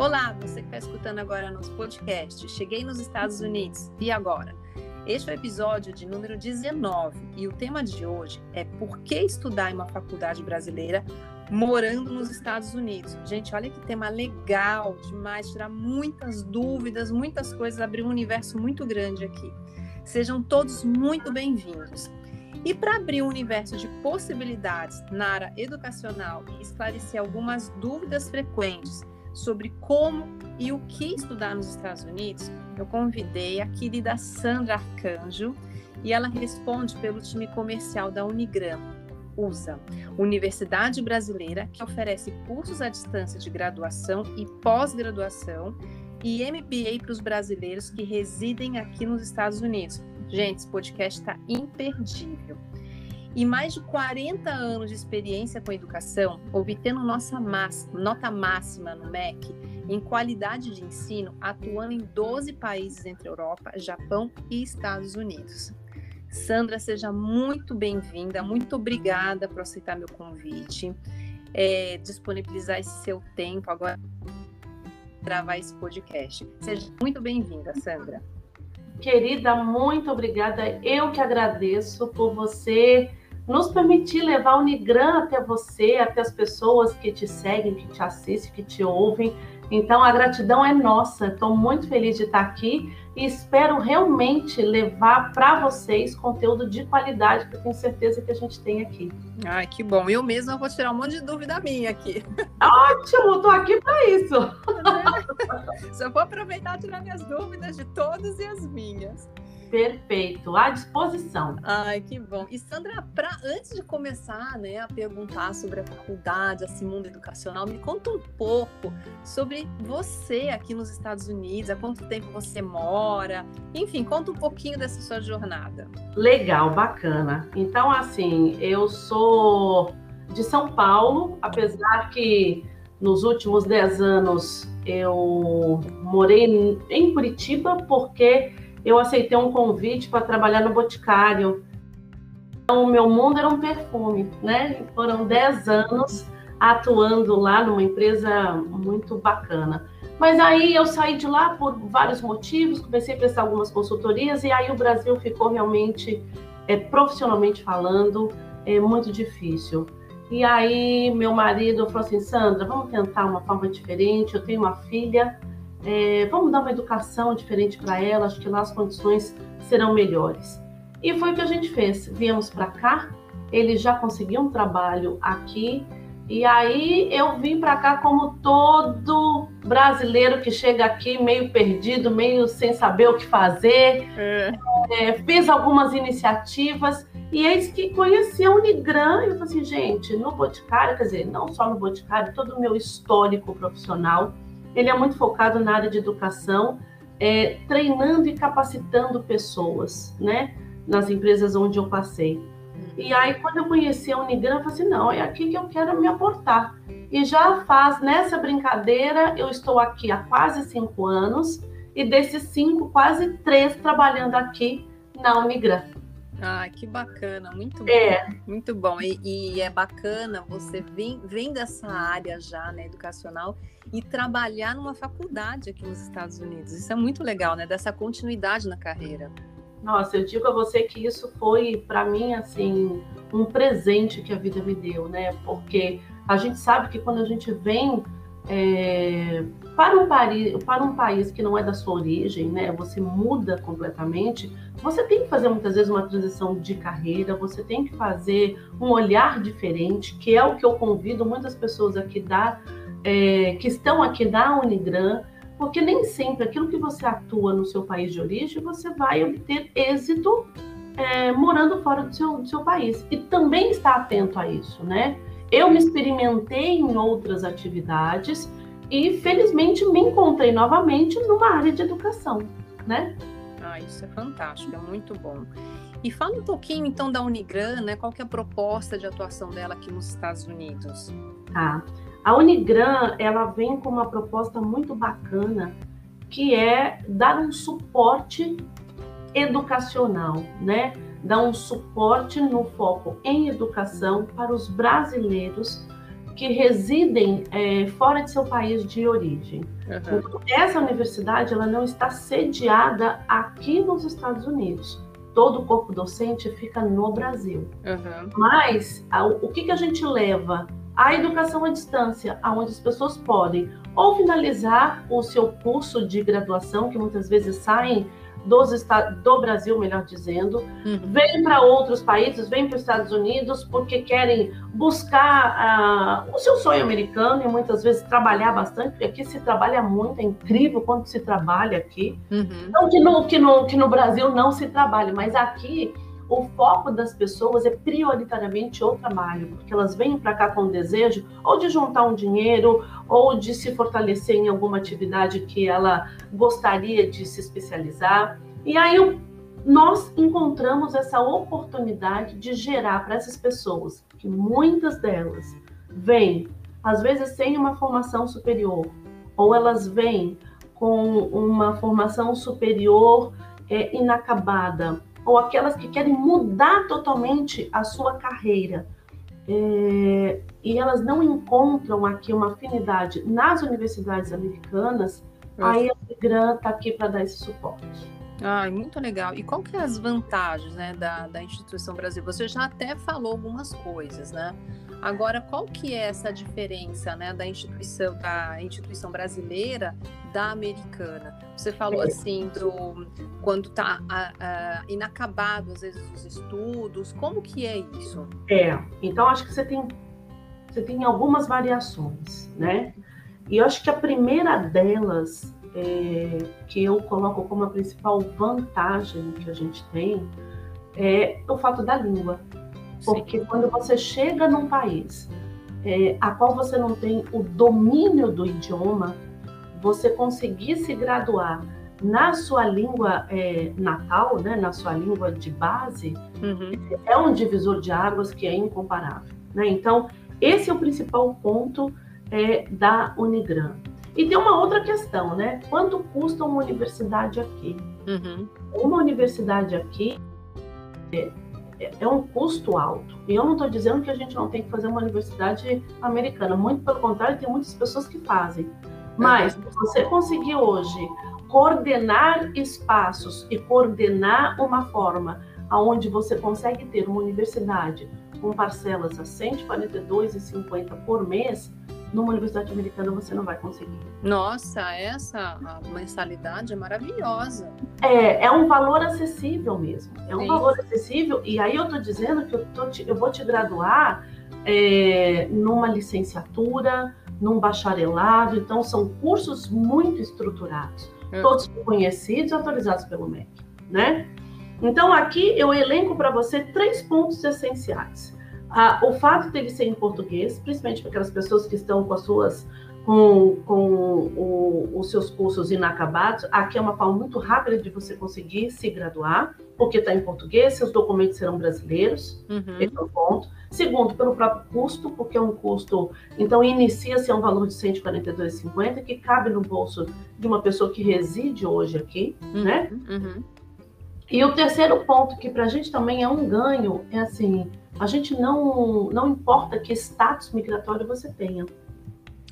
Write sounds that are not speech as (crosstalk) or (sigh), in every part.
Olá, você que está escutando agora nosso podcast. Cheguei nos Estados Unidos. E agora? Este é o episódio de número 19 e o tema de hoje é por que estudar em uma faculdade brasileira morando nos Estados Unidos. Gente, olha que tema legal demais, tirar muitas dúvidas, muitas coisas, abrir um universo muito grande aqui. Sejam todos muito bem-vindos. E para abrir um universo de possibilidades na área educacional e esclarecer algumas dúvidas frequentes sobre como e o que estudar nos Estados Unidos, eu convidei a querida Sandra Arcanjo e ela responde pelo time comercial da Unigram, USA, Universidade Brasileira, que oferece cursos à distância de graduação e pós-graduação e MBA para os brasileiros que residem aqui nos Estados Unidos. Gente, esse podcast está imperdível. E mais de 40 anos de experiência com educação, obtendo nossa nota máxima no MEC em qualidade de ensino, atuando em 12 países entre Europa, Japão e Estados Unidos. Sandra, seja muito bem-vinda, muito obrigada por aceitar meu convite, é, disponibilizar esse seu tempo agora gravar esse podcast. Seja muito bem-vinda, Sandra. Querida, muito obrigada. Eu que agradeço por você nos permitir levar o Nigran até você, até as pessoas que te seguem, que te assistem, que te ouvem. Então, a gratidão é nossa. Estou muito feliz de estar aqui e espero realmente levar para vocês conteúdo de qualidade que eu tenho certeza que a gente tem aqui. Ai, que bom. Eu mesma vou tirar um monte de dúvida minha aqui. Ótimo, estou aqui para isso. (laughs) Só vou aproveitar e tirar minhas dúvidas de todas e as minhas. Perfeito, à disposição. Ai, que bom. E Sandra, pra, antes de começar né, a perguntar sobre a faculdade, esse mundo educacional, me conta um pouco sobre você aqui nos Estados Unidos, há quanto tempo você mora, enfim, conta um pouquinho dessa sua jornada. Legal, bacana. Então, assim, eu sou de São Paulo, apesar que nos últimos 10 anos eu morei em Curitiba, porque eu aceitei um convite para trabalhar no Boticário. Então, o meu mundo era um perfume, né? Foram 10 anos atuando lá numa empresa muito bacana. Mas aí eu saí de lá por vários motivos, comecei a prestar algumas consultorias e aí o Brasil ficou realmente, é, profissionalmente falando, é muito difícil. E aí meu marido falou assim, Sandra, vamos tentar uma forma diferente. Eu tenho uma filha é, vamos dar uma educação diferente para ela, acho que lá as condições serão melhores. E foi o que a gente fez. Viemos para cá, ele já conseguiu um trabalho aqui, e aí eu vim para cá como todo brasileiro que chega aqui meio perdido, meio sem saber o que fazer. É. É, fiz algumas iniciativas e eis que conheci a Unigran. E eu falei assim, gente, no Boticário, quer dizer, não só no Boticário, todo o meu histórico profissional ele é muito focado na área de educação, é, treinando e capacitando pessoas, né? Nas empresas onde eu passei. E aí, quando eu conheci a Unigram, eu falei assim, não, é aqui que eu quero me aportar. E já faz, nessa brincadeira, eu estou aqui há quase cinco anos, e desses cinco, quase três trabalhando aqui na Unigram. Ah, que bacana, muito bom. É. Muito bom. E, e, é bacana você vem, vem dessa área já, né, educacional, e trabalhar numa faculdade aqui nos Estados Unidos. Isso é muito legal, né? Dessa continuidade na carreira. Nossa, eu digo a você que isso foi, para mim, assim, um presente que a vida me deu, né? Porque a gente sabe que quando a gente vem é, para, um país, para um país que não é da sua origem, né, você muda completamente, você tem que fazer muitas vezes uma transição de carreira, você tem que fazer um olhar diferente, que é o que eu convido muitas pessoas aqui da, é, que estão aqui da Unigran, porque nem sempre aquilo que você atua no seu país de origem, você vai obter êxito é, morando fora do seu, do seu país. E também está atento a isso, né? Eu me experimentei em outras atividades e felizmente me encontrei novamente numa área de educação, né? Ah, isso é fantástico, é muito bom. E fala um pouquinho então da Unigran, né? Qual que é a proposta de atuação dela aqui nos Estados Unidos? Ah, a Unigran, ela vem com uma proposta muito bacana, que é dar um suporte educacional, né? Dar um suporte no foco em educação para os brasileiros que residem é, fora de seu país de origem. Uhum. Essa universidade ela não está sediada aqui nos Estados Unidos. Todo o corpo docente fica no Brasil. Uhum. Mas a, o que, que a gente leva? A educação à distância, onde as pessoas podem ou finalizar o seu curso de graduação, que muitas vezes saem dos do Brasil, melhor dizendo, uhum. vêm para outros países, vêm para os Estados Unidos porque querem buscar uh, o seu sonho americano e muitas vezes trabalhar bastante, porque aqui se trabalha muito, é incrível quanto se trabalha aqui. Uhum. Não que no, que, no, que no Brasil não se trabalhe, mas aqui o foco das pessoas é prioritariamente o trabalho, porque elas vêm para cá com o desejo ou de juntar um dinheiro ou de se fortalecer em alguma atividade que ela gostaria de se especializar. E aí nós encontramos essa oportunidade de gerar para essas pessoas, que muitas delas vêm, às vezes, sem uma formação superior, ou elas vêm com uma formação superior é, inacabada, ou aquelas que querem mudar totalmente a sua carreira. É, e elas não encontram aqui uma afinidade nas universidades americanas, aí a Migran está aqui para dar esse suporte. Ah, muito legal. E qual que é as vantagens né, da, da instituição Brasil? Você já até falou algumas coisas, né? Agora, qual que é essa diferença né, da instituição da instituição brasileira da americana? Você falou assim do quando está inacabado às vezes os estudos. Como que é isso? É. Então acho que você tem você tem algumas variações, né? E eu acho que a primeira delas é, que eu coloco como a principal vantagem que a gente tem é o fato da língua. Porque Sim. quando você chega num país é, a qual você não tem o domínio do idioma, você conseguir se graduar na sua língua é, natal, né, na sua língua de base, uhum. é um divisor de águas que é incomparável. Né? Então, esse é o principal ponto é, da Unigran. E tem uma outra questão, né? Quanto custa uma universidade aqui? Uhum. Uma universidade aqui é, é um custo alto. E eu não estou dizendo que a gente não tem que fazer uma universidade americana, muito pelo contrário, tem muitas pessoas que fazem. Mas uhum. você conseguir hoje coordenar espaços e coordenar uma forma aonde você consegue ter uma universidade com parcelas a 142,50 por mês, numa universidade americana você não vai conseguir. Nossa, essa mensalidade é maravilhosa. É, é um valor acessível mesmo. É um Sim. valor acessível. E aí eu estou dizendo que eu, tô te, eu vou te graduar é, numa licenciatura, num bacharelado. Então, são cursos muito estruturados, é. todos conhecidos e autorizados pelo MEC, né? Então, aqui eu elenco para você três pontos essenciais. Ah, o fato dele ser em português, principalmente para aquelas pessoas que estão com as suas com, com o, os seus cursos inacabados, aqui é uma forma muito rápida de você conseguir se graduar, porque está em português, seus documentos serão brasileiros, uhum. esse é um ponto. Segundo, pelo próprio custo, porque é um custo, então inicia-se a um valor de 142,50 que cabe no bolso de uma pessoa que reside hoje aqui, uhum. né? Uhum. E o terceiro ponto, que para a gente também é um ganho, é assim, a gente não, não importa que status migratório você tenha.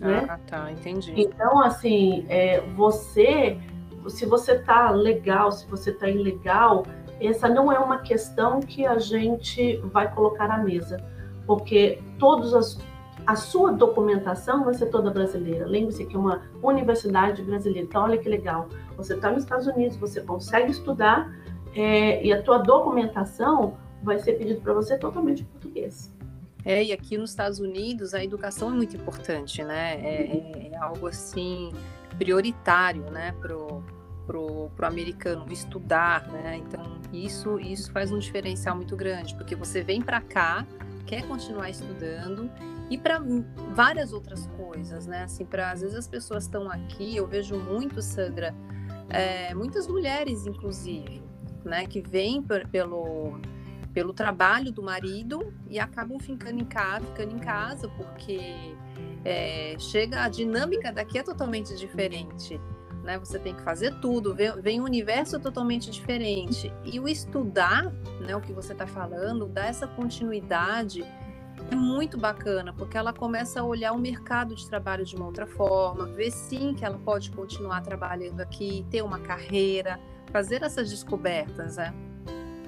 Né? Ah, tá, entendi. Então, assim, é, você, se você tá legal, se você tá ilegal, essa não é uma questão que a gente vai colocar à mesa, porque todos as, a sua documentação vai ser toda brasileira. Lembre-se que é uma universidade brasileira. Então, olha que legal. Você está nos Estados Unidos, você consegue estudar é, e a tua documentação vai ser pedido para você totalmente em português. É, e aqui nos Estados Unidos a educação é muito importante, né? É, é, é algo assim prioritário, né, pro, pro, pro americano estudar, né? Então isso isso faz um diferencial muito grande, porque você vem para cá, quer continuar estudando e para várias outras coisas, né? Assim, para às vezes as pessoas estão aqui, eu vejo muito, Sandra, é, muitas mulheres, inclusive, né, que vêm pelo pelo trabalho do marido e acabam ficando em casa, ficando em casa porque é, chega a dinâmica daqui é totalmente diferente. Né? Você tem que fazer tudo, vem, vem um universo totalmente diferente. E o estudar, né, o que você está falando, dá essa continuidade é muito bacana, porque ela começa a olhar o mercado de trabalho de uma outra forma, ver sim que ela pode continuar trabalhando aqui, ter uma carreira, fazer essas descobertas, né?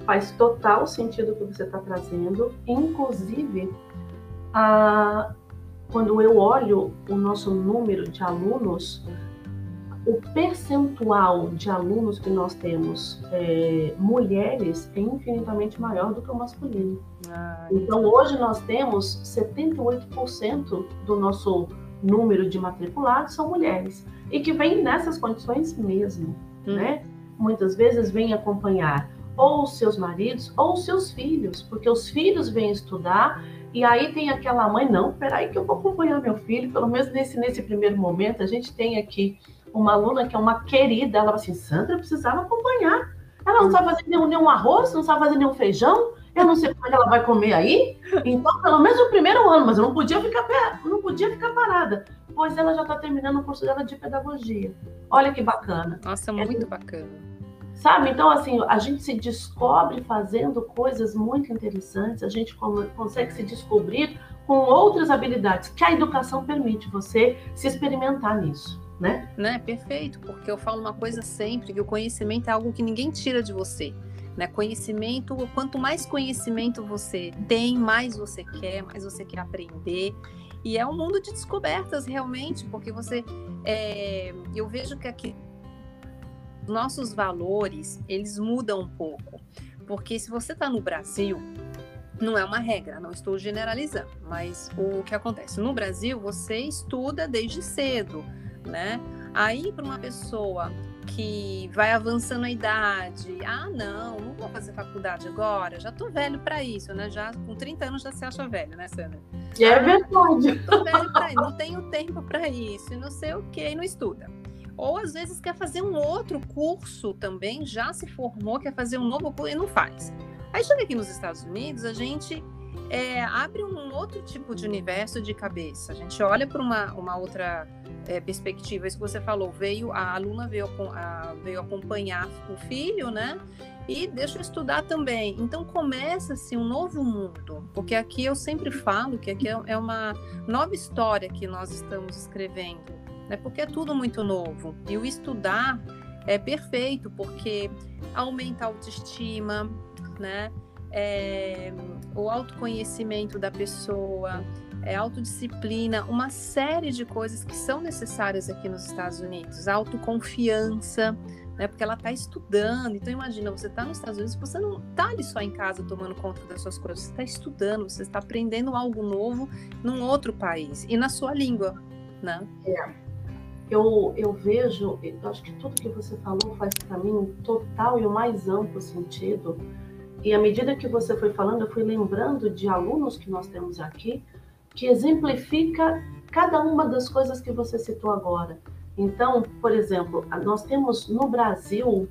Faz total sentido o que você está trazendo, inclusive a, quando eu olho o nosso número de alunos, o percentual de alunos que nós temos é, mulheres é infinitamente maior do que o masculino. Ah, então, hoje nós temos 78% do nosso número de matriculados são mulheres e que vêm nessas condições mesmo, hum. né? Muitas vezes vêm acompanhar ou os seus maridos ou os seus filhos, porque os filhos vêm estudar e aí tem aquela mãe, não, peraí que eu vou acompanhar meu filho, pelo menos nesse, nesse primeiro momento, a gente tem aqui uma aluna que é uma querida, ela falou assim, Sandra, eu precisava acompanhar. Ela não sabe fazer nenhum, nenhum arroz, não sabe fazer nenhum feijão, eu não sei como é ela vai comer aí. Então, pelo menos o primeiro ano, mas eu não podia ficar, não podia ficar parada. Pois ela já está terminando o curso dela de pedagogia. Olha que bacana. Nossa, muito é, bacana. Sabe? Então, assim, a gente se descobre fazendo coisas muito interessantes, a gente consegue se descobrir com outras habilidades que a educação permite você se experimentar nisso né? Né, perfeito, porque eu falo uma coisa sempre, que o conhecimento é algo que ninguém tira de você. Né? Conhecimento, quanto mais conhecimento você tem, mais você quer, mais você quer aprender. E é um mundo de descobertas, realmente, porque você. É, eu vejo que aqui nossos valores eles mudam um pouco. Porque se você está no Brasil, não é uma regra, não estou generalizando, mas o que acontece? No Brasil, você estuda desde cedo né? Aí, para uma pessoa que vai avançando a idade, ah, não, não vou fazer faculdade agora, já tô velho para isso, né? Já com 30 anos já se acha velho, né, Sandra? É verdade. Tô velho para isso, não tenho tempo para isso, e não sei o que, e não estuda. Ou às vezes quer fazer um outro curso também, já se formou, quer fazer um novo curso e não faz. Aí chega aqui nos Estados Unidos, a gente é, abre um outro tipo de universo de cabeça. A gente olha para uma, uma outra é, perspectiva, isso que você falou, veio a aluna veio, a, veio acompanhar o filho, né? E deixa eu estudar também. Então começa-se um novo mundo, porque aqui eu sempre falo que aqui é, é uma nova história que nós estamos escrevendo, né? Porque é tudo muito novo. E o estudar é perfeito, porque aumenta a autoestima, né? É, o autoconhecimento da pessoa, é, autodisciplina, uma série de coisas que são necessárias aqui nos Estados Unidos, autoconfiança, né? Porque ela está estudando. Então imagina, você está nos Estados Unidos, você não está ali só em casa tomando conta das suas coisas, você está estudando, você está aprendendo algo novo num outro país e na sua língua, né? É. Eu, eu vejo, eu acho que tudo que você falou faz para mim um total e o mais amplo sentido. E à medida que você foi falando, eu fui lembrando de alunos que nós temos aqui, que exemplifica cada uma das coisas que você citou agora. Então, por exemplo, nós temos no Brasil,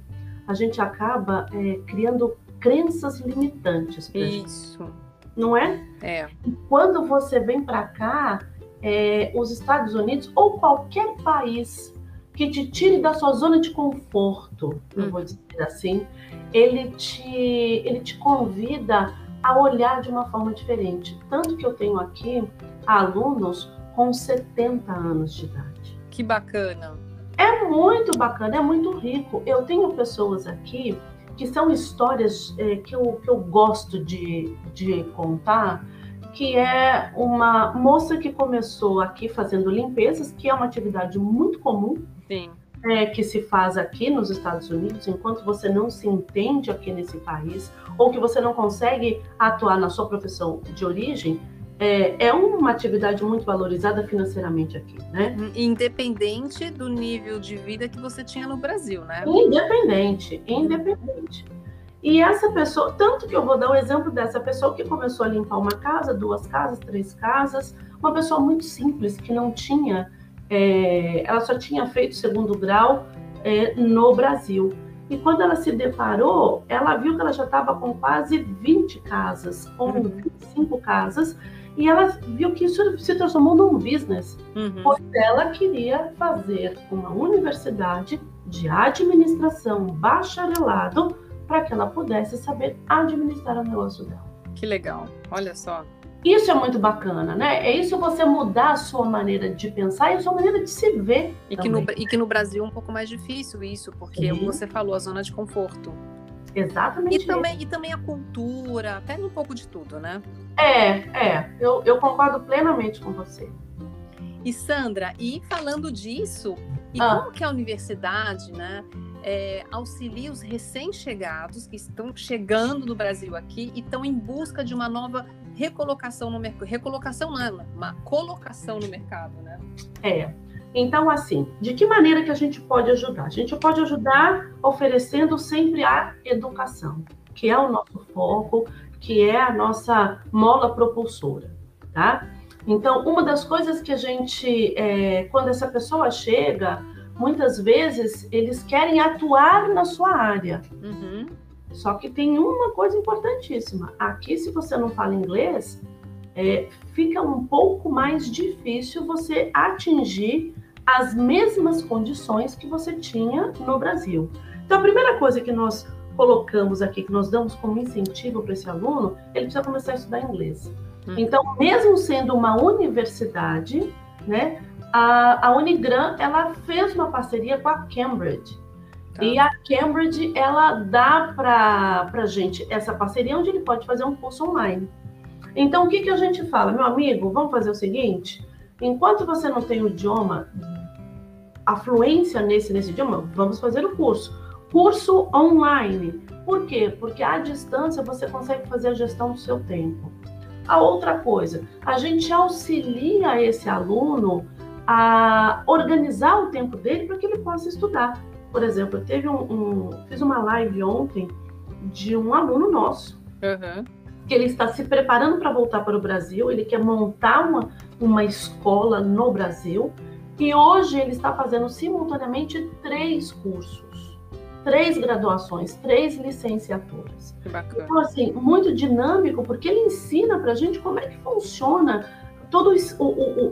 a gente acaba é, criando crenças limitantes Isso. Gente, não é? É. E quando você vem para cá, é, os Estados Unidos ou qualquer país que te tire da sua zona de conforto, hum. eu vou dizer assim, ele te, ele te convida a olhar de uma forma diferente. Tanto que eu tenho aqui alunos com 70 anos de idade. Que bacana. É muito bacana, é muito rico. Eu tenho pessoas aqui que são histórias é, que, eu, que eu gosto de, de contar, que é uma moça que começou aqui fazendo limpezas, que é uma atividade muito comum. Sim é, que se faz aqui nos Estados Unidos, enquanto você não se entende aqui nesse país, ou que você não consegue atuar na sua profissão de origem, é, é uma atividade muito valorizada financeiramente aqui, né? Independente do nível de vida que você tinha no Brasil, né? Independente, independente. E essa pessoa, tanto que eu vou dar o exemplo dessa pessoa que começou a limpar uma casa, duas casas, três casas, uma pessoa muito simples, que não tinha é, ela só tinha feito segundo grau é, no Brasil. E quando ela se deparou, ela viu que ela já estava com quase 20 casas, com uhum. 25 casas, e ela viu que isso se transformou num business, uhum. pois ela queria fazer uma universidade de administração bacharelado para que ela pudesse saber administrar o negócio dela. Que legal, olha só. Isso é muito bacana, né? É isso você mudar a sua maneira de pensar e a sua maneira de se ver. E que, no, e que no Brasil é um pouco mais difícil isso, porque Sim. você falou, a zona de conforto. Exatamente. E também, e também a cultura, pega um pouco de tudo, né? É, é. Eu, eu concordo plenamente com você. E Sandra, e falando disso, e ah. como que a universidade, né, é, auxilia os recém-chegados que estão chegando no Brasil aqui e estão em busca de uma nova recolocação no mercado. Recolocação não, é uma colocação no mercado, né? É. Então, assim, de que maneira que a gente pode ajudar? A gente pode ajudar oferecendo sempre a educação, que é o nosso foco, que é a nossa mola propulsora, tá? Então, uma das coisas que a gente, é, quando essa pessoa chega, muitas vezes eles querem atuar na sua área. Uhum. Só que tem uma coisa importantíssima. Aqui, se você não fala inglês, é, fica um pouco mais difícil você atingir as mesmas condições que você tinha no Brasil. Então, a primeira coisa que nós colocamos aqui, que nós damos como incentivo para esse aluno, ele precisa começar a estudar inglês. Hum. Então, mesmo sendo uma universidade, né, a, a Unigran ela fez uma parceria com a Cambridge. Tá. E a Cambridge ela dá para a gente essa parceria onde ele pode fazer um curso online. Então, o que, que a gente fala? Meu amigo, vamos fazer o seguinte: enquanto você não tem o idioma, a fluência nesse, nesse idioma, vamos fazer o curso. Curso online. Por quê? Porque à distância você consegue fazer a gestão do seu tempo. A outra coisa, a gente auxilia esse aluno a organizar o tempo dele para que ele possa estudar. Por exemplo, teve um, um, fiz uma live ontem de um aluno nosso uhum. que ele está se preparando para voltar para o Brasil. Ele quer montar uma, uma escola no Brasil e hoje ele está fazendo simultaneamente três cursos três graduações, três licenciaturas. Que bacana. Então, assim, muito dinâmico, porque ele ensina para a gente como é que funciona toda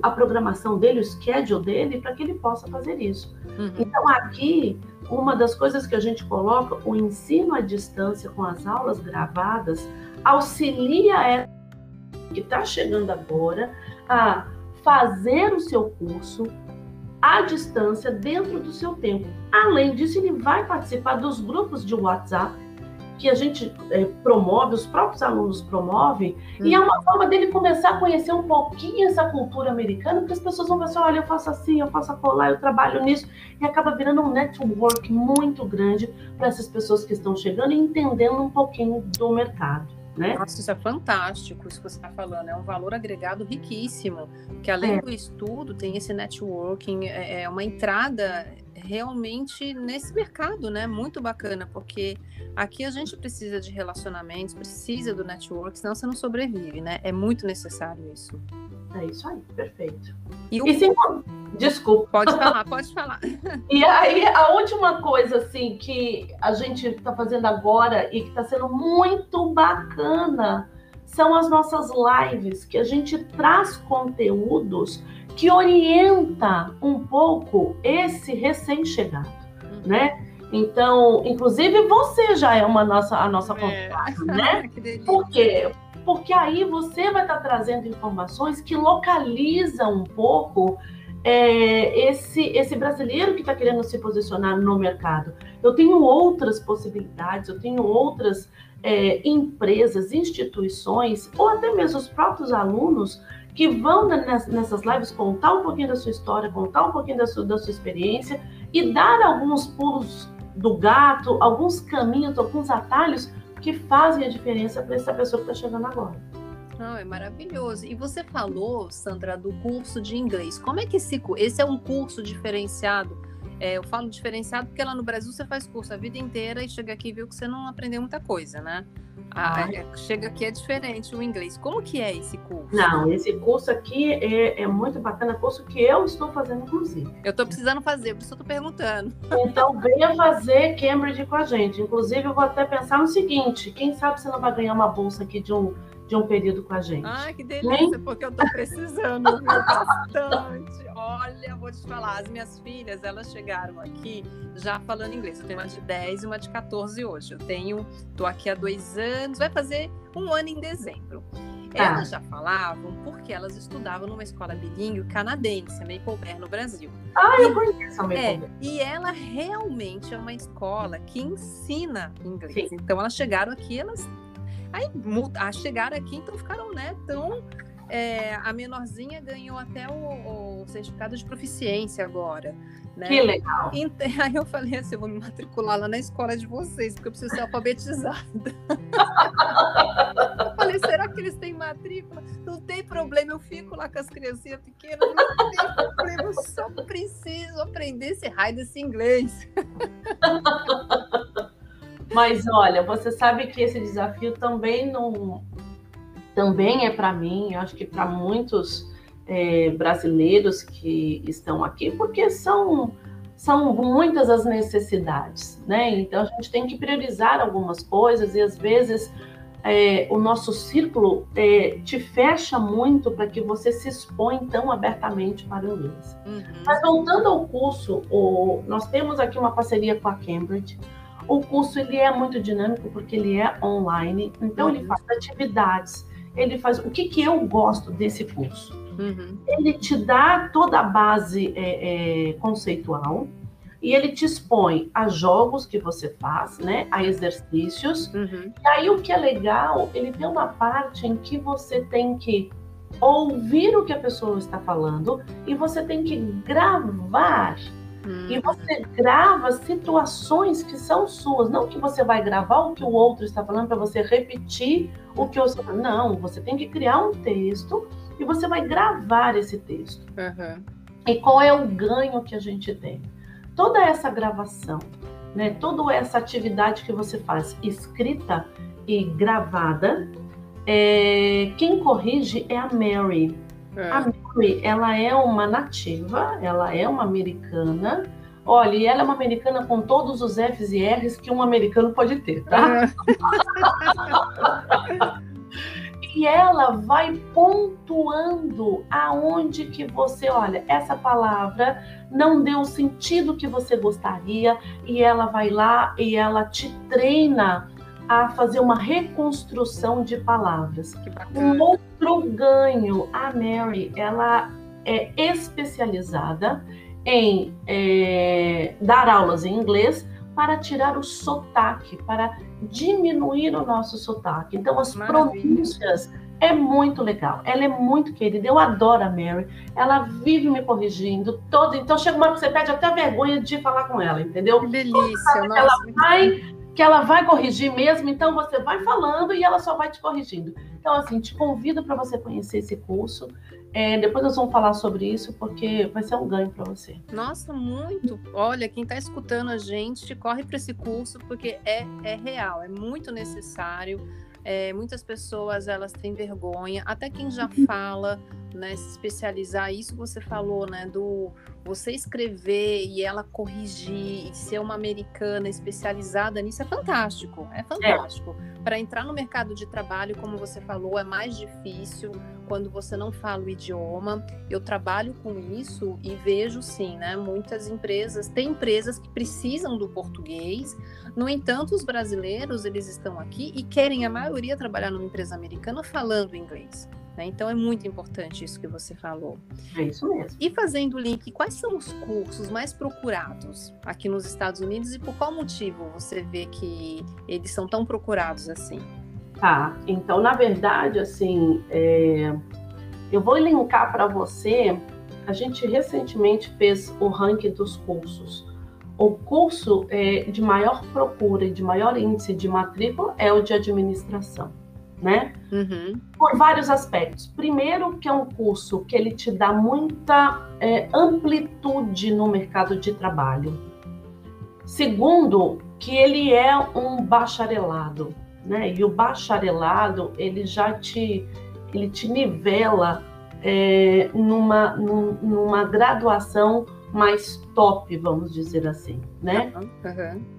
a programação dele, o schedule dele, para que ele possa fazer isso. Uhum. Então, aqui, uma das coisas que a gente coloca, o ensino à distância com as aulas gravadas, auxilia que está chegando agora a fazer o seu curso, à distância dentro do seu tempo. Além disso, ele vai participar dos grupos de WhatsApp que a gente é, promove, os próprios alunos promovem, hum. e é uma forma dele começar a conhecer um pouquinho essa cultura americana, porque as pessoas vão pensar, olha, eu faço assim, eu faço acolá, eu trabalho nisso, e acaba virando um network muito grande para essas pessoas que estão chegando e entendendo um pouquinho do mercado né? Nossa, isso é fantástico, isso que você está falando, é um valor agregado riquíssimo, que além é. do estudo tem esse networking, é, é uma entrada realmente nesse mercado, né? Muito bacana, porque aqui a gente precisa de relacionamentos, precisa do network, senão você não sobrevive, né? É muito necessário isso. É isso aí, perfeito. E, o... e sem... Desculpa. Pode falar, pode falar. (laughs) e aí, a última coisa, assim, que a gente está fazendo agora e que está sendo muito bacana são as nossas lives, que a gente traz conteúdos que orienta um pouco esse recém-chegado, uhum. né? Então, inclusive você já é uma nossa a nossa é. convidada, né? (laughs) Por quê? Porque aí você vai estar trazendo informações que localizam um pouco é, esse, esse brasileiro que está querendo se posicionar no mercado. Eu tenho outras possibilidades, eu tenho outras é, empresas, instituições, ou até mesmo os próprios alunos que vão nessas lives contar um pouquinho da sua história, contar um pouquinho da sua, da sua experiência e dar alguns pulos do gato, alguns caminhos, alguns atalhos que fazem a diferença para essa pessoa que está chegando agora. Não, é maravilhoso. E você falou, Sandra, do curso de inglês. Como é que esse, esse é um curso diferenciado? É, eu falo diferenciado porque lá no Brasil você faz curso a vida inteira e chega aqui e viu que você não aprendeu muita coisa, né? Ah, é, chega aqui é diferente o inglês. Como que é esse curso? Não, esse curso aqui é, é muito bacana, curso que eu estou fazendo, inclusive. Eu estou precisando fazer, por isso eu estou perguntando. Então venha fazer Cambridge com a gente. Inclusive, eu vou até pensar no seguinte: quem sabe você não vai ganhar uma bolsa aqui de um de um período com a gente. Ah, que delícia, porque eu estou precisando (laughs) bastante. Olha, vou te falar, as minhas filhas, elas chegaram aqui já falando inglês. Eu tenho uma de 10 e uma de 14 hoje. Eu tenho, tô aqui há dois anos, vai fazer um ano em dezembro. Elas já falavam porque elas estudavam numa escola bilíngue canadense, a Maple no Brasil. Ah, eu conheço a Maple é, E ela realmente é uma escola que ensina inglês. Sim. Então elas chegaram aqui, elas aí chegaram aqui, então ficaram, né, tão é, a menorzinha ganhou até o, o, certificado de proficiência agora. Né? Que legal. Então, (laughs) aí eu falei assim, eu vou me matricular lá na escola de vocês, porque eu preciso ser alfabetizada. eu (laughs) falei, será que eles têm matrícula? Não tem problema, eu fico lá com as criancinhas pequenas, não tem problema, eu só preciso aprender esse raio desse inglês. (laughs) Mas olha, você sabe que esse desafio também não também é para mim, eu acho que para muitos é, brasileiros que estão aqui, porque são, são muitas as necessidades, né? Então a gente tem que priorizar algumas coisas e às vezes é, o nosso círculo é, te fecha muito para que você se expõe tão abertamente para o inglês. Uhum. Mas voltando ao curso, o, nós temos aqui uma parceria com a Cambridge. O curso ele é muito dinâmico porque ele é online, então uhum. ele faz atividades ele faz. O que, que eu gosto desse curso? Uhum. Ele te dá toda a base é, é, conceitual e ele te expõe a jogos que você faz, né, a exercícios. Uhum. E aí o que é legal, ele tem uma parte em que você tem que ouvir o que a pessoa está falando e você tem que gravar e você grava situações que são suas, não que você vai gravar o que o outro está falando para você repetir o que eu. Não, você tem que criar um texto e você vai gravar esse texto. Uhum. E qual é o ganho que a gente tem? Toda essa gravação, né, toda essa atividade que você faz, escrita e gravada, é, quem corrige é a Mary. É. A Mary, ela é uma nativa, ela é uma americana. Olha, e ela é uma americana com todos os Fs e Rs que um americano pode ter, tá? É. (laughs) e ela vai pontuando aonde que você, olha, essa palavra não deu o sentido que você gostaria, e ela vai lá e ela te treina a fazer uma reconstrução de palavras. Um outro ganho, a Mary, ela é especializada em é, dar aulas em inglês para tirar o sotaque, para diminuir o nosso sotaque. Então, as Maravilha. pronúncias é muito legal. Ela é muito querida. Eu adoro a Mary. Ela vive me corrigindo todo. Então chega uma hora que você perde até vergonha de falar com ela, entendeu? Que delícia. Nossa, ela vai que ela vai corrigir mesmo, então você vai falando e ela só vai te corrigindo. Então, assim, te convido para você conhecer esse curso. É, depois nós vamos falar sobre isso, porque vai ser um ganho para você. Nossa, muito! Olha, quem está escutando a gente, corre para esse curso, porque é, é real, é muito necessário. É, muitas pessoas elas têm vergonha, até quem já fala, né, se especializar. Isso você falou, né, do você escrever e ela corrigir e ser uma americana especializada nisso é fantástico, é fantástico. É. Para entrar no mercado de trabalho, como você falou, é mais difícil quando você não fala o idioma. Eu trabalho com isso e vejo sim, né? Muitas empresas, tem empresas que precisam do português. No entanto, os brasileiros, eles estão aqui e querem a maioria trabalhar numa empresa americana falando inglês. Né? Então é muito importante isso que você falou. É isso mesmo. E fazendo o link, quais são os cursos mais procurados aqui nos Estados Unidos e por qual motivo você vê que eles são tão procurados assim? Tá, então na verdade, assim, é... eu vou linkar para você. A gente recentemente fez o ranking dos cursos. O curso é, de maior procura e de maior índice de matrícula é o de administração né? Uhum. Por vários aspectos. Primeiro, que é um curso que ele te dá muita é, amplitude no mercado de trabalho. Segundo, que ele é um bacharelado, né? E o bacharelado ele já te ele te nivela é, numa, numa graduação mais top, vamos dizer assim, né? Uhum. Uhum.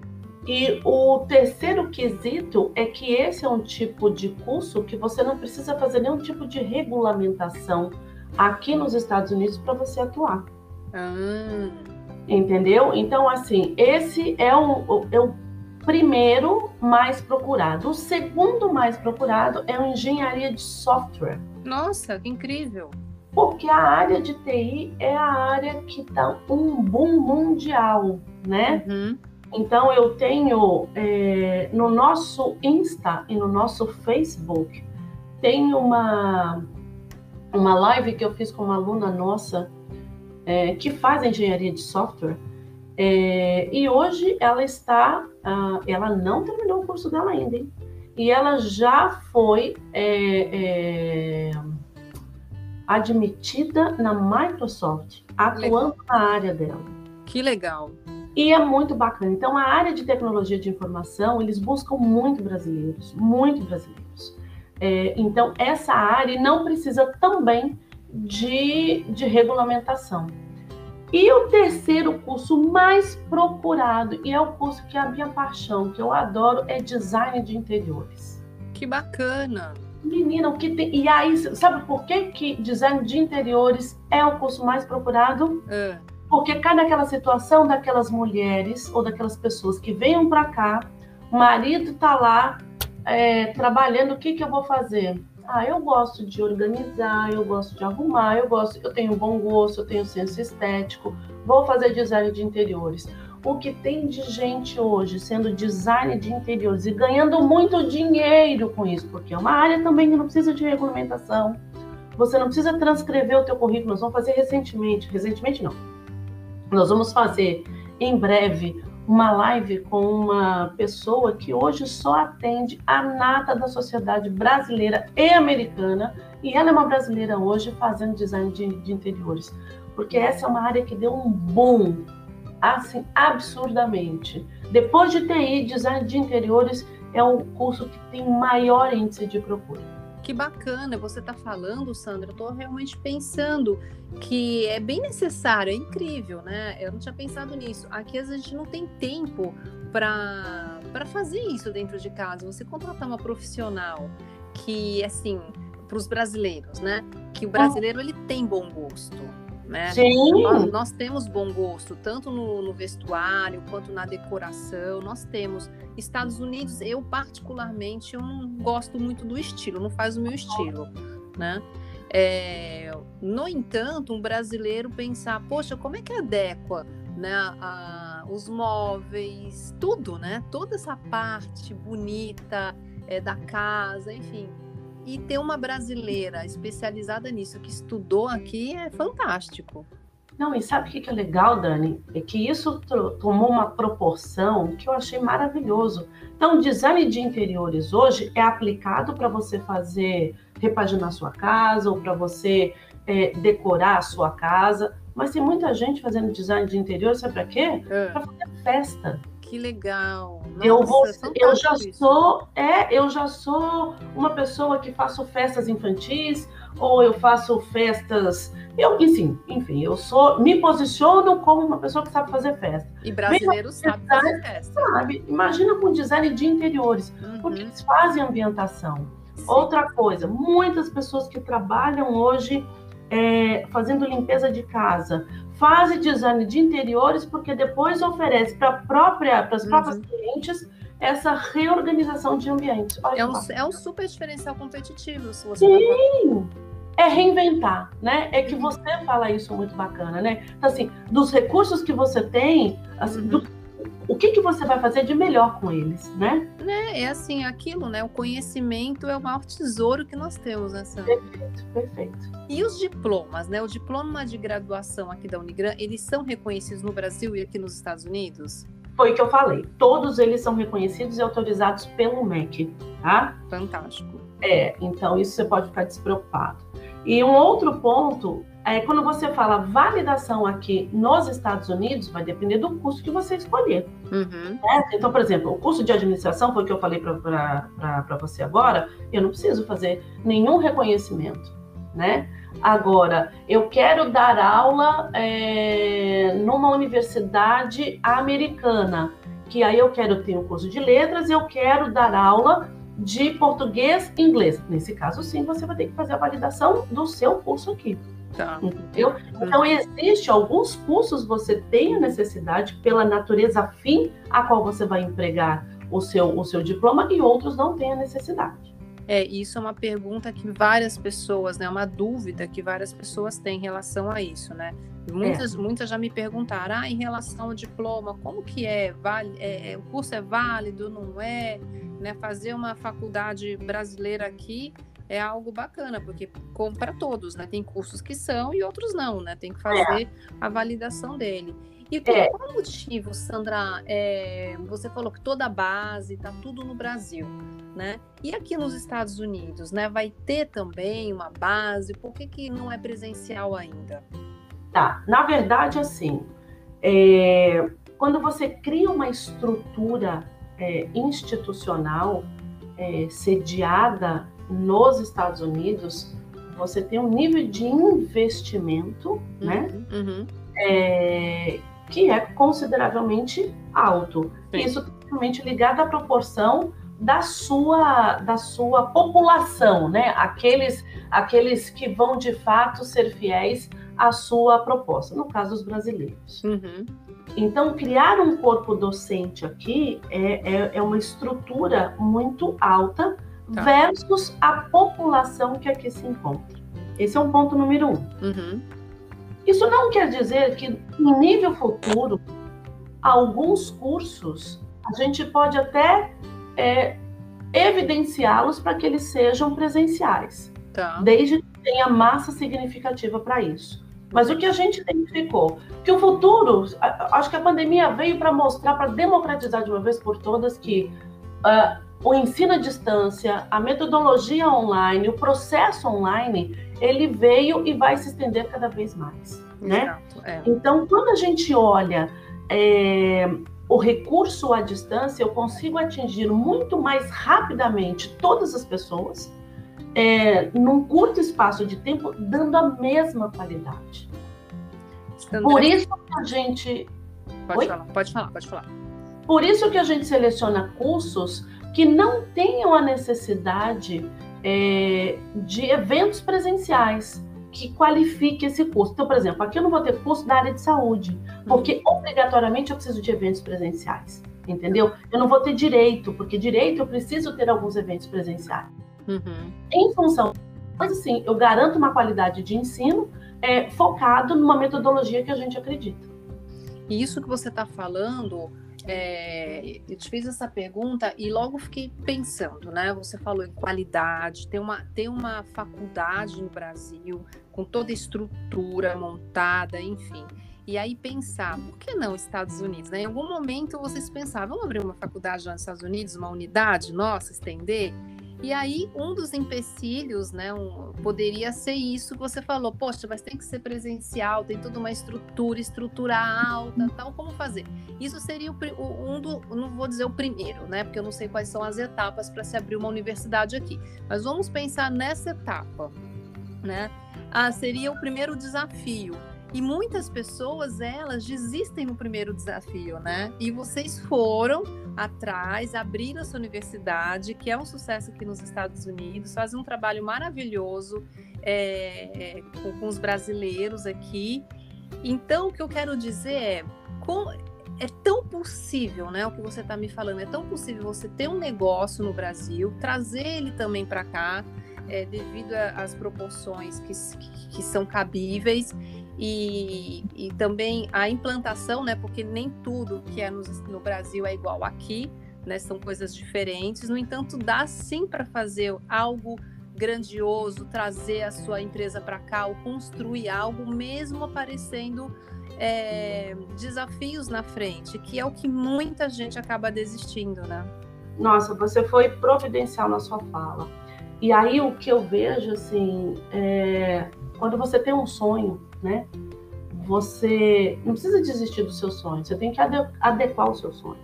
E o terceiro quesito é que esse é um tipo de curso que você não precisa fazer nenhum tipo de regulamentação aqui nos Estados Unidos para você atuar. Ah. Entendeu? Então, assim, esse é o, é o primeiro mais procurado. O segundo mais procurado é o engenharia de software. Nossa, que incrível! Porque a área de TI é a área que está um boom mundial, né? Uhum. Então eu tenho é, no nosso Insta e no nosso Facebook tem uma uma live que eu fiz com uma aluna nossa é, que faz engenharia de software é, e hoje ela está, uh, ela não terminou o curso dela ainda, hein? e ela já foi é, é, admitida na Microsoft, atuando legal. na área dela. Que legal. E é muito bacana. Então, a área de tecnologia de informação, eles buscam muito brasileiros, muito brasileiros. É, então, essa área não precisa também de, de regulamentação. E o terceiro curso mais procurado, e é o curso que é a minha paixão, que eu adoro, é design de interiores. Que bacana! Menina, o que tem. E aí, sabe por que, que design de interiores é o curso mais procurado? É. Porque cai naquela situação daquelas mulheres ou daquelas pessoas que venham para cá, marido tá lá é, trabalhando, o que, que eu vou fazer? Ah, eu gosto de organizar, eu gosto de arrumar, eu gosto, eu tenho bom gosto, eu tenho senso estético, vou fazer design de interiores. O que tem de gente hoje sendo design de interiores e ganhando muito dinheiro com isso, porque é uma área também que não precisa de regulamentação. Você não precisa transcrever o teu currículo, nós vamos fazer recentemente, recentemente não. Nós vamos fazer em breve uma live com uma pessoa que hoje só atende a nata da sociedade brasileira e americana, e ela é uma brasileira hoje fazendo design de, de interiores, porque essa é uma área que deu um boom, assim, absurdamente. Depois de TI, design de interiores é o curso que tem maior índice de procura. Que bacana você está falando, Sandra. Eu estou realmente pensando que é bem necessário, é incrível, né? Eu não tinha pensado nisso. Aqui a gente não tem tempo para fazer isso dentro de casa. Você contratar uma profissional que, assim, para os brasileiros, né? Que o brasileiro ele tem bom gosto né? Sim. Nós, nós temos bom gosto, tanto no, no, vestuário quanto na decoração. Nós temos. Estados Unidos, eu particularmente, eu não gosto muito do estilo, não faz o meu estilo, né? É, no entanto, um brasileiro pensar, poxa, como é que adequa né, a, os móveis, tudo, né? Toda essa parte bonita é, da casa, enfim e ter uma brasileira especializada nisso, que estudou aqui, é fantástico. Não, e sabe o que é legal, Dani? É que isso tomou uma proporção que eu achei maravilhoso. Então, o design de interiores hoje é aplicado para você fazer, repaginar sua casa ou para você é, decorar a sua casa. Mas tem muita gente fazendo design de interiores, sabe para quê? É. Para fazer festa. Que legal. Nossa, eu vou, eu já isso. sou, é, eu já sou uma pessoa que faço festas infantis ou eu faço festas, eu, enfim, enfim, eu sou, me posiciono como uma pessoa que sabe fazer festa. E brasileiros sabem fazer festa. Sabe? Imagina com design de interiores, uhum. porque eles fazem ambientação. Sim. Outra coisa, muitas pessoas que trabalham hoje é, fazendo limpeza de casa, faz design de interiores, porque depois oferece para própria, as próprias uhum. clientes essa reorganização de ambientes. é um, é um super diferencial competitivo, se você Sim! É reinventar, né? É que uhum. você fala isso muito bacana, né? Então, assim, dos recursos que você tem, assim, uhum. do o que, que você vai fazer de melhor com eles, né? né? É assim, aquilo, né? O conhecimento é o maior tesouro que nós temos nessa. Perfeito, perfeito. E os diplomas, né? O diploma de graduação aqui da Unigran, eles são reconhecidos no Brasil e aqui nos Estados Unidos? Foi o que eu falei. Todos eles são reconhecidos e autorizados pelo MEC, tá? Fantástico. É, então isso você pode ficar despreocupado. E um outro ponto é, quando você fala validação aqui nos Estados Unidos, vai depender do curso que você escolher. Uhum. Então, por exemplo, o curso de administração, foi o que eu falei para você agora, eu não preciso fazer nenhum reconhecimento, né? Agora, eu quero dar aula é, numa universidade americana, que aí eu quero ter um curso de letras e eu quero dar aula de português e inglês. Nesse caso, sim, você vai ter que fazer a validação do seu curso aqui. Tá. Entendeu? Então, existe alguns cursos você tem a necessidade pela natureza fim a qual você vai empregar o seu, o seu diploma e outros não têm a necessidade. É, isso é uma pergunta que várias pessoas, né, uma dúvida que várias pessoas têm em relação a isso, né? Muitas, é. muitas já me perguntaram, ah, em relação ao diploma, como que é? Vale, é, é o curso é válido, não é? Né, fazer uma faculdade brasileira aqui é algo bacana, porque como para todos, né? Tem cursos que são e outros não, né? Tem que fazer é. a validação dele. E por é. qual motivo, Sandra, é, você falou que toda a base está tudo no Brasil, né? E aqui nos Estados Unidos, né? Vai ter também uma base? Por que, que não é presencial ainda? Tá, na verdade, assim, é, quando você cria uma estrutura é, institucional é, sediada nos Estados Unidos, você tem um nível de investimento, uhum, né? Uhum. É, que é consideravelmente alto. Sim. Isso totalmente ligado à proporção da sua da sua população, né? Aqueles aqueles que vão de fato ser fiéis à sua proposta, no caso dos brasileiros. Uhum. Então, criar um corpo docente aqui é, é, é uma estrutura muito alta tá. versus a população que aqui se encontra. Esse é um ponto número um. Uhum. Isso não quer dizer que, em nível futuro, alguns cursos a gente pode até é, evidenciá-los para que eles sejam presenciais, tá. desde que tenha massa significativa para isso. Mas o que a gente identificou? Que o futuro, acho que a pandemia veio para mostrar, para democratizar de uma vez por todas que uh, o ensino à distância, a metodologia online, o processo online, ele veio e vai se estender cada vez mais, né? Exato, é. Então, quando a gente olha é, o recurso à distância, eu consigo atingir muito mais rapidamente todas as pessoas, é, num curto espaço de tempo, dando a mesma qualidade. Por isso que a gente. Pode Oi? falar, pode falar, pode falar. Por isso que a gente seleciona cursos que não tenham a necessidade é, de eventos presenciais que qualifique esse curso. Então, por exemplo, aqui eu não vou ter curso da área de saúde, porque obrigatoriamente eu preciso de eventos presenciais, entendeu? Eu não vou ter direito, porque direito eu preciso ter alguns eventos presenciais. Uhum. Em função, mas assim, eu garanto uma qualidade de ensino é, focado numa metodologia que a gente acredita. E isso que você está falando é, eu te fiz essa pergunta e logo fiquei pensando, né? Você falou em qualidade, tem uma, tem uma faculdade no Brasil com toda a estrutura montada, enfim. E aí pensar, por que não Estados Unidos? Né? Em algum momento vocês pensavam, vamos abrir uma faculdade lá nos Estados Unidos, uma unidade nossa, estender? E aí, um dos empecilhos, né, um, poderia ser isso que você falou, poxa, mas tem que ser presencial, tem toda uma estrutura, estrutura alta, tal, como fazer? Isso seria o, um do, não vou dizer o primeiro, né, porque eu não sei quais são as etapas para se abrir uma universidade aqui, mas vamos pensar nessa etapa, né? Ah, seria o primeiro desafio. E muitas pessoas, elas desistem no primeiro desafio, né? E vocês foram atrás, abriram essa universidade, que é um sucesso aqui nos Estados Unidos, fazem um trabalho maravilhoso é, com, com, os brasileiros aqui. Então, o que eu quero dizer é, com, é tão possível, né? O que você está me falando, é tão possível você ter um negócio no Brasil, trazer ele também para cá, é, devido às proporções que, que, que são cabíveis e, e também a implantação, né? Porque nem tudo que é no, no Brasil é igual aqui, né? São coisas diferentes. No entanto, dá sim para fazer algo grandioso, trazer a sua empresa para cá, ou construir algo, mesmo aparecendo é, desafios na frente, que é o que muita gente acaba desistindo, né? Nossa, você foi providencial na sua fala. E aí o que eu vejo, assim, é, quando você tem um sonho, né? Você não precisa desistir do seu sonho, você tem que adequar o seu sonho.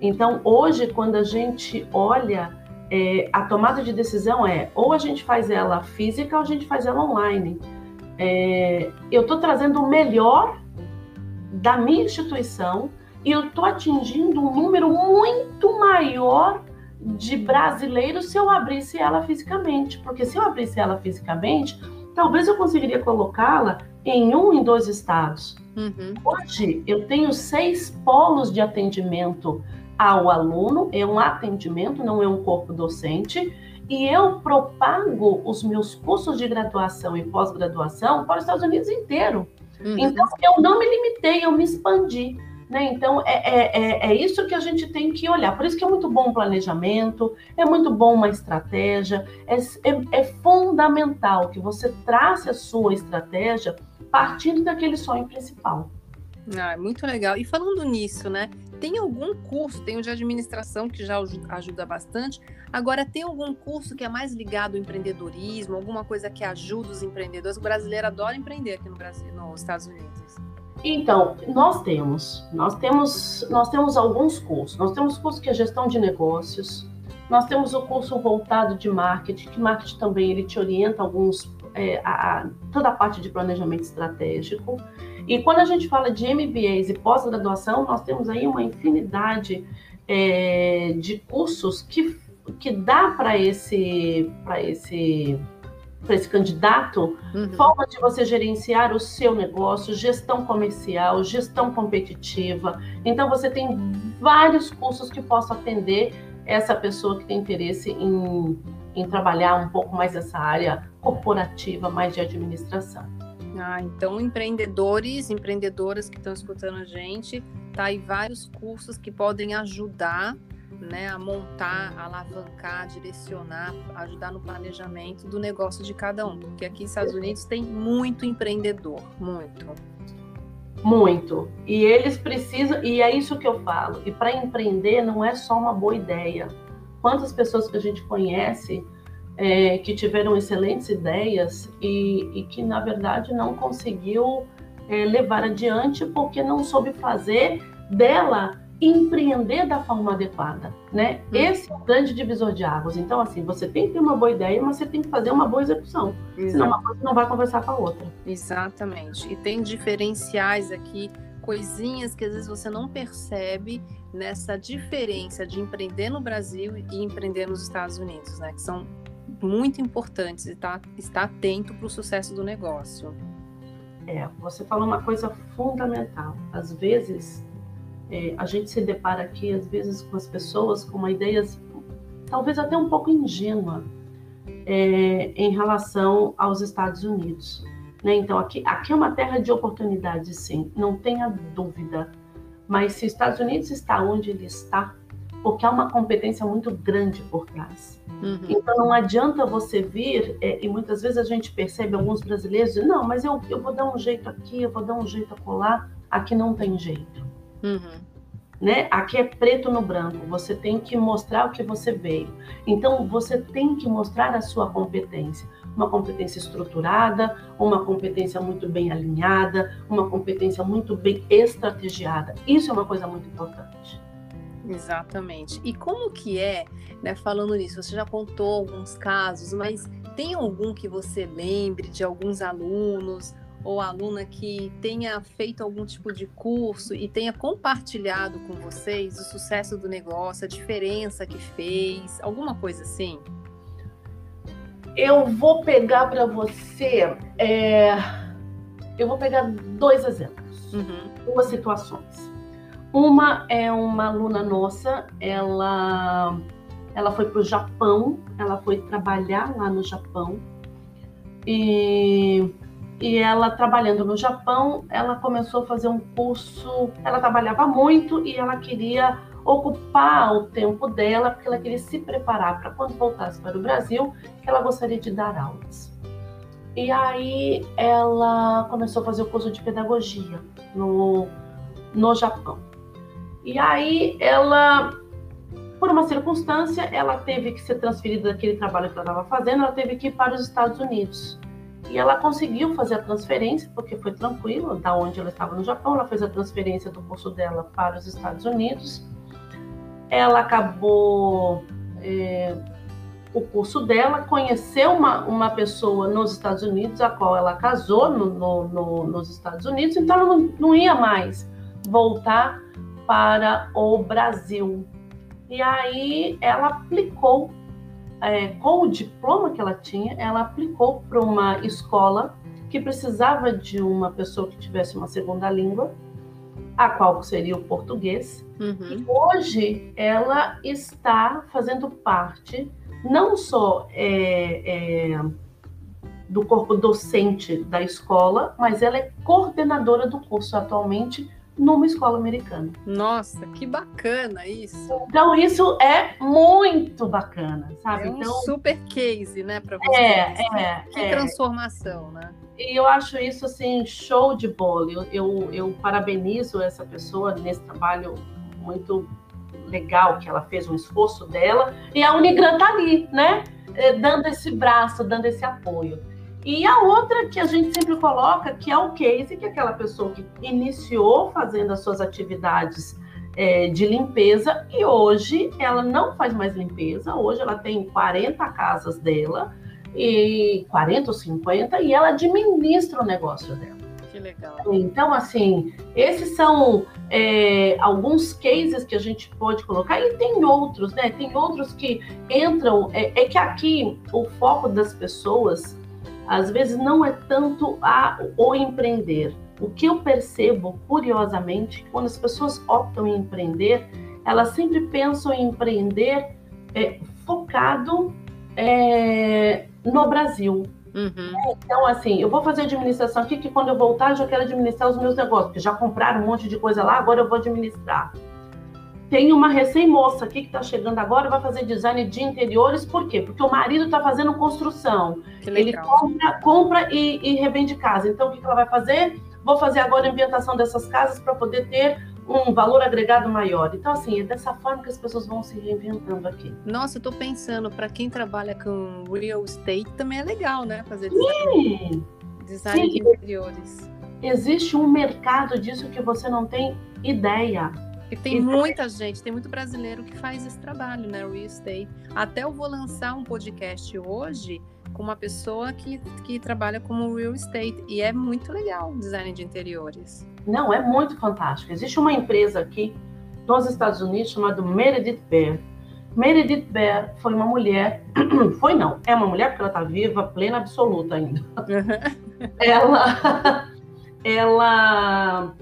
Então, hoje, quando a gente olha, é, a tomada de decisão é ou a gente faz ela física ou a gente faz ela online. É, eu estou trazendo o melhor da minha instituição e eu estou atingindo um número muito maior de brasileiros se eu abrisse ela fisicamente. Porque se eu abrisse ela fisicamente, talvez eu conseguiria colocá-la em um, em dois estados. Uhum. Hoje, eu tenho seis polos de atendimento ao aluno, é um atendimento, não é um corpo docente, e eu propago os meus cursos de graduação e pós-graduação para os Estados Unidos inteiro. Uhum. Então, eu não me limitei, eu me expandi. Né? Então, é, é, é, é, isso que a gente tem que olhar. Por isso que é muito bom um planejamento, é muito bom uma estratégia, é, é, é fundamental que você trace a sua estratégia partindo daquele sonho principal. Ah, muito legal. E falando nisso, né? Tem algum curso, tem o de administração que já ajuda bastante. Agora, tem algum curso que é mais ligado ao empreendedorismo, alguma coisa que ajuda os empreendedores? O brasileiro adora empreender aqui no Brasil, nos Estados Unidos. Então, nós temos, nós temos, nós temos alguns cursos. Nós temos curso que é gestão de negócios. Nós temos o curso voltado de marketing, que marketing também ele te orienta alguns é, a, toda a parte de planejamento estratégico. E quando a gente fala de MBAs e pós-graduação, nós temos aí uma infinidade é, de cursos que, que dá para esse, esse, esse candidato uhum. forma de você gerenciar o seu negócio, gestão comercial, gestão competitiva. Então, você tem vários cursos que possam atender essa pessoa que tem interesse em, em trabalhar um pouco mais essa área corporativa, mais de administração. Ah, então empreendedores, empreendedoras que estão escutando a gente, tá aí vários cursos que podem ajudar, né, a montar, alavancar, direcionar, ajudar no planejamento do negócio de cada um, porque aqui nos Estados Unidos tem muito empreendedor, muito. Muito. E eles precisam, e é isso que eu falo. E para empreender não é só uma boa ideia. Quantas pessoas que a gente conhece é, que tiveram excelentes ideias e, e, que, na verdade, não conseguiu é, levar adiante porque não soube fazer dela empreender da forma adequada, né? Hum. Esse é o grande divisor de águas. Então, assim, você tem que ter uma boa ideia, mas você tem que fazer uma boa execução. Exato. Senão uma coisa não vai conversar com a outra. Exatamente. E tem diferenciais aqui, coisinhas que às vezes você não percebe nessa diferença de empreender no Brasil e empreender nos Estados Unidos, né? Que são muito importantes e tá, estar atento para o sucesso do negócio. É, você falou uma coisa fundamental. Às vezes, é, a gente se depara aqui, às vezes, com as pessoas com uma ideias talvez até um pouco ingênua é, em relação aos Estados Unidos. Né? Então, aqui, aqui é uma terra de oportunidades, sim, não tenha dúvida. Mas se os Estados Unidos está onde ele está, porque há uma competência muito grande por trás. Uhum. Então não adianta você vir, é, e muitas vezes a gente percebe alguns brasileiros não, mas eu, eu vou dar um jeito aqui, eu vou dar um jeito a colar, aqui não tem jeito. Uhum. Né? Aqui é preto no branco, você tem que mostrar o que você veio. Então você tem que mostrar a sua competência, uma competência estruturada, uma competência muito bem alinhada, uma competência muito bem estrategiada. Isso é uma coisa muito importante. Exatamente. E como que é, né, falando nisso, você já contou alguns casos, mas tem algum que você lembre de alguns alunos ou aluna que tenha feito algum tipo de curso e tenha compartilhado com vocês o sucesso do negócio, a diferença que fez, alguma coisa assim? Eu vou pegar para você, é... eu vou pegar dois exemplos, uhum. duas situações. Uma é uma aluna nossa, ela, ela foi para o Japão, ela foi trabalhar lá no Japão. E, e ela trabalhando no Japão, ela começou a fazer um curso. Ela trabalhava muito e ela queria ocupar o tempo dela, porque ela queria se preparar para quando voltasse para o Brasil, que ela gostaria de dar aulas. E aí ela começou a fazer o curso de pedagogia no, no Japão. E aí ela, por uma circunstância, ela teve que ser transferida daquele trabalho que ela estava fazendo, ela teve que ir para os Estados Unidos. E ela conseguiu fazer a transferência, porque foi tranquilo, da onde ela estava no Japão, ela fez a transferência do curso dela para os Estados Unidos. Ela acabou é, o curso dela, conheceu uma, uma pessoa nos Estados Unidos, a qual ela casou no, no, no, nos Estados Unidos, então ela não, não ia mais voltar para o Brasil. E aí ela aplicou é, com o diploma que ela tinha, ela aplicou para uma escola que precisava de uma pessoa que tivesse uma segunda língua, a qual seria o português. Uhum. E hoje ela está fazendo parte não só é, é, do corpo docente da escola, mas ela é coordenadora do curso atualmente numa escola americana. Nossa, que bacana isso! Então, isso é muito bacana, sabe? É um então, super case, né, para você. É, é. Que é. transformação, né? E eu acho isso, assim, show de bola. Eu, eu, eu parabenizo essa pessoa nesse trabalho muito legal que ela fez, um esforço dela. E a Unigran tá ali, né? Eh, dando esse braço, dando esse apoio. E a outra que a gente sempre coloca, que é o case, que é aquela pessoa que iniciou fazendo as suas atividades é, de limpeza e hoje ela não faz mais limpeza, hoje ela tem 40 casas dela, e 40 ou 50, e ela administra o negócio dela. Que legal. Então, assim, esses são é, alguns cases que a gente pode colocar, e tem outros, né? Tem outros que entram. É, é que aqui o foco das pessoas às vezes não é tanto a, o empreender. O que eu percebo, curiosamente, quando as pessoas optam em empreender, elas sempre pensam em empreender é, focado é, no Brasil. Uhum. Então, assim, eu vou fazer administração aqui, que quando eu voltar, eu já quero administrar os meus negócios, porque já compraram um monte de coisa lá, agora eu vou administrar. Tem uma recém-moça aqui que está chegando agora, vai fazer design de interiores, por quê? Porque o marido está fazendo construção. Ele compra, compra e, e, revende casa. Então, o que, que ela vai fazer? Vou fazer agora a ambientação dessas casas para poder ter um valor agregado maior. Então, assim, é dessa forma que as pessoas vão se reinventando aqui. Nossa, eu estou pensando, para quem trabalha com real estate, também é legal, né? Fazer design, Sim. design Sim. de interiores. Existe um mercado disso que você não tem ideia. E tem muita gente, tem muito brasileiro que faz esse trabalho, né? Real estate. Até eu vou lançar um podcast hoje com uma pessoa que, que trabalha como real estate. E é muito legal o design de interiores. Não, é muito fantástico. Existe uma empresa aqui nos Estados Unidos chamada Meredith Bear. Meredith Bear foi uma mulher, (clears throat) foi não, é uma mulher porque ela está viva, plena, absoluta ainda. ela, (laughs) ela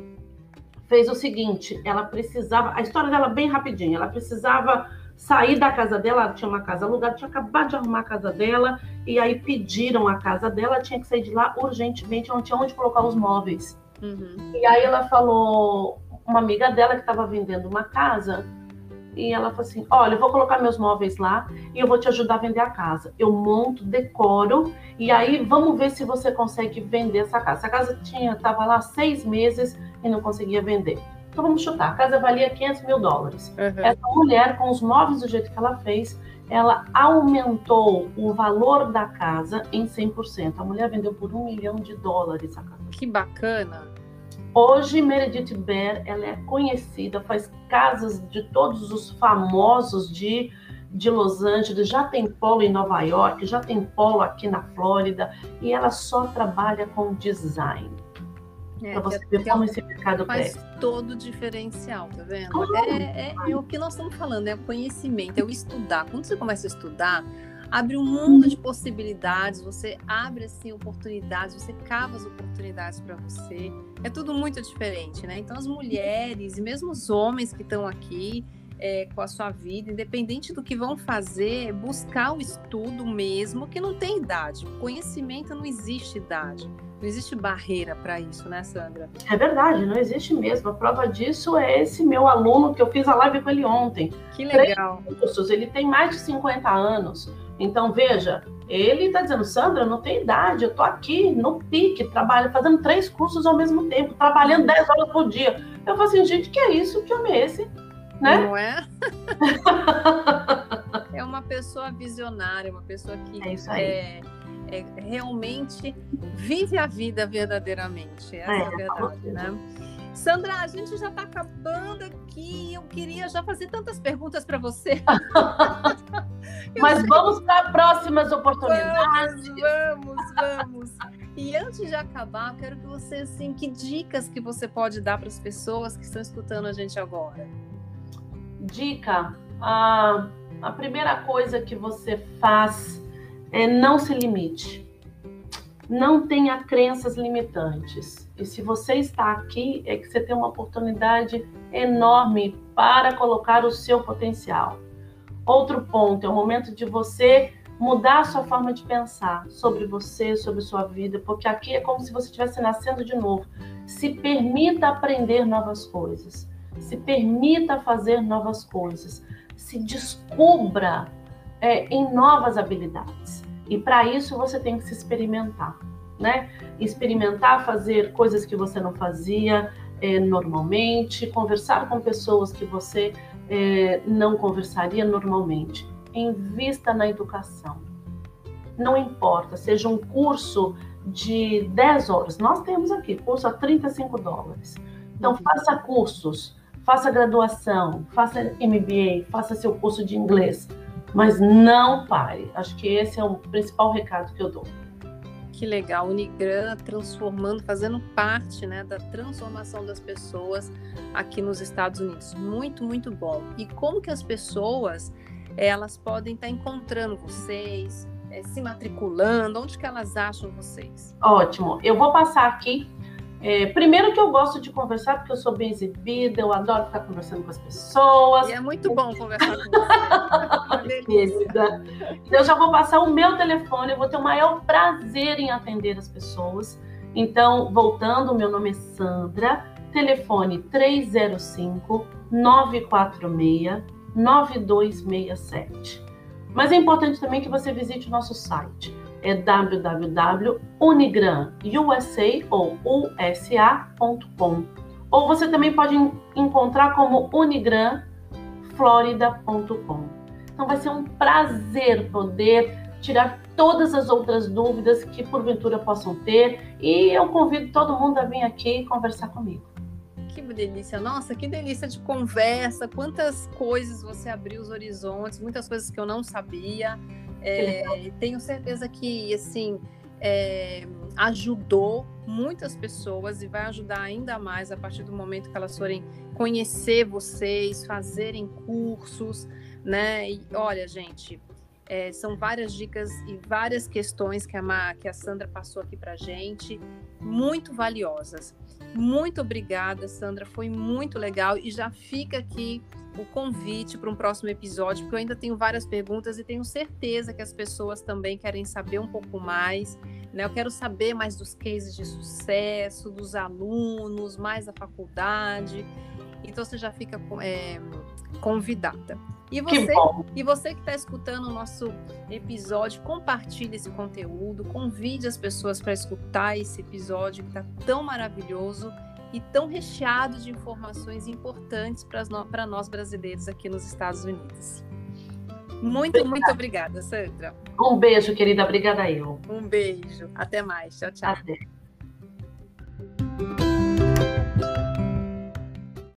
fez o seguinte: ela precisava, a história dela bem rapidinho, ela precisava sair da casa dela, ela tinha uma casa alugada, tinha acabado de arrumar a casa dela, e aí pediram a casa dela, tinha que sair de lá urgentemente, não tinha onde colocar os móveis. Uhum. E aí ela falou, uma amiga dela que estava vendendo uma casa, e ela falou assim: Olha, eu vou colocar meus móveis lá e eu vou te ajudar a vender a casa. Eu monto, decoro e aí vamos ver se você consegue vender essa casa. Essa casa tinha, estava lá seis meses e não conseguia vender. Então vamos chutar: a casa valia 500 mil dólares. Uhum. Essa mulher, com os móveis do jeito que ela fez, ela aumentou o valor da casa em 100%. A mulher vendeu por um milhão de dólares a casa. Que bacana! Hoje, Meredith Bear ela é conhecida, faz casas de todos os famosos de, de Los Angeles, já tem polo em Nova York, já tem polo aqui na Flórida, e ela só trabalha com design. É, para você ver como esse mercado faz cresce. todo o diferencial, tá vendo? É, é, é, o que nós estamos falando, é o conhecimento, é o estudar. Quando você começa a estudar, abre um mundo de possibilidades, você abre assim oportunidades, você cava as oportunidades para você. É tudo muito diferente, né? Então as mulheres e mesmo os homens que estão aqui é, com a sua vida, independente do que vão fazer, buscar o estudo mesmo, que não tem idade. Conhecimento não existe idade. Não existe barreira para isso, né, Sandra? É verdade, não existe mesmo. A prova disso é esse meu aluno que eu fiz a live com ele ontem. Que legal. Cursos, ele tem mais de 50 anos. Então, veja, ele está dizendo, Sandra, não tem idade, eu estou aqui no pique, trabalho, fazendo três cursos ao mesmo tempo, trabalhando 10 horas por dia. Eu falo assim, gente, que é isso? Que homem é esse? Né? Não é? (laughs) é uma pessoa visionária, uma pessoa que é, isso aí. é, é realmente vive a vida verdadeiramente. Essa é, é a verdade, né? Sandra, a gente já está acabando aqui. Eu queria já fazer tantas perguntas para você. (laughs) Mas sei... vamos para próximas oportunidades. Vamos, vamos, vamos. E antes de acabar, quero que você, assim, que dicas que você pode dar para as pessoas que estão escutando a gente agora? Dica. Ah, a primeira coisa que você faz é não se limite. Não tenha crenças limitantes. E se você está aqui, é que você tem uma oportunidade enorme para colocar o seu potencial. Outro ponto é o momento de você mudar a sua forma de pensar sobre você, sobre sua vida, porque aqui é como se você estivesse nascendo de novo. Se permita aprender novas coisas, se permita fazer novas coisas, se descubra é, em novas habilidades. E para isso você tem que se experimentar, né? Experimentar fazer coisas que você não fazia é, normalmente, conversar com pessoas que você é, não conversaria normalmente invista na educação. Não importa, seja um curso de 10 horas. Nós temos aqui curso a 35 dólares. Então, uhum. faça cursos, faça graduação, faça MBA, faça seu curso de inglês, mas não pare. Acho que esse é o principal recado que eu dou. Que legal, Unigran transformando, fazendo parte né, da transformação das pessoas aqui nos Estados Unidos. Muito, muito bom. E como que as pessoas elas podem estar encontrando vocês, é, se matriculando? Onde que elas acham vocês? Ótimo. Eu vou passar aqui. É, primeiro que eu gosto de conversar, porque eu sou bem exibida, eu adoro ficar conversando com as pessoas. E é muito bom conversar com você. (laughs) então, eu já vou passar o meu telefone, eu vou ter o maior prazer em atender as pessoas. Então, voltando, meu nome é Sandra, telefone 305 946 9267. Mas é importante também que você visite o nosso site. É www.unigran.usa ou usa.com. Ou você também pode encontrar como unigranflorida.com. Então vai ser um prazer poder tirar todas as outras dúvidas que porventura possam ter e eu convido todo mundo a vir aqui conversar comigo que delícia. Nossa, que delícia de conversa. Quantas coisas você abriu os horizontes, muitas coisas que eu não sabia. É, tenho certeza que, assim, é, ajudou muitas pessoas e vai ajudar ainda mais a partir do momento que elas forem conhecer vocês, fazerem cursos, né? E olha, gente, é, são várias dicas e várias questões que a, que a Sandra passou aqui para gente, muito valiosas. Muito obrigada, Sandra. Foi muito legal. E já fica aqui o convite para um próximo episódio, porque eu ainda tenho várias perguntas e tenho certeza que as pessoas também querem saber um pouco mais. Né? Eu quero saber mais dos cases de sucesso, dos alunos, mais da faculdade. Então você já fica é, convidada. E você, que e você que está escutando o nosso episódio, compartilhe esse conteúdo, convide as pessoas para escutar esse episódio que está tão maravilhoso e tão recheado de informações importantes para nós brasileiros aqui nos Estados Unidos. Muito, obrigada. muito obrigada, Sandra. Um beijo, querida. Obrigada eu. Um beijo. Até mais. Tchau, tchau. Até.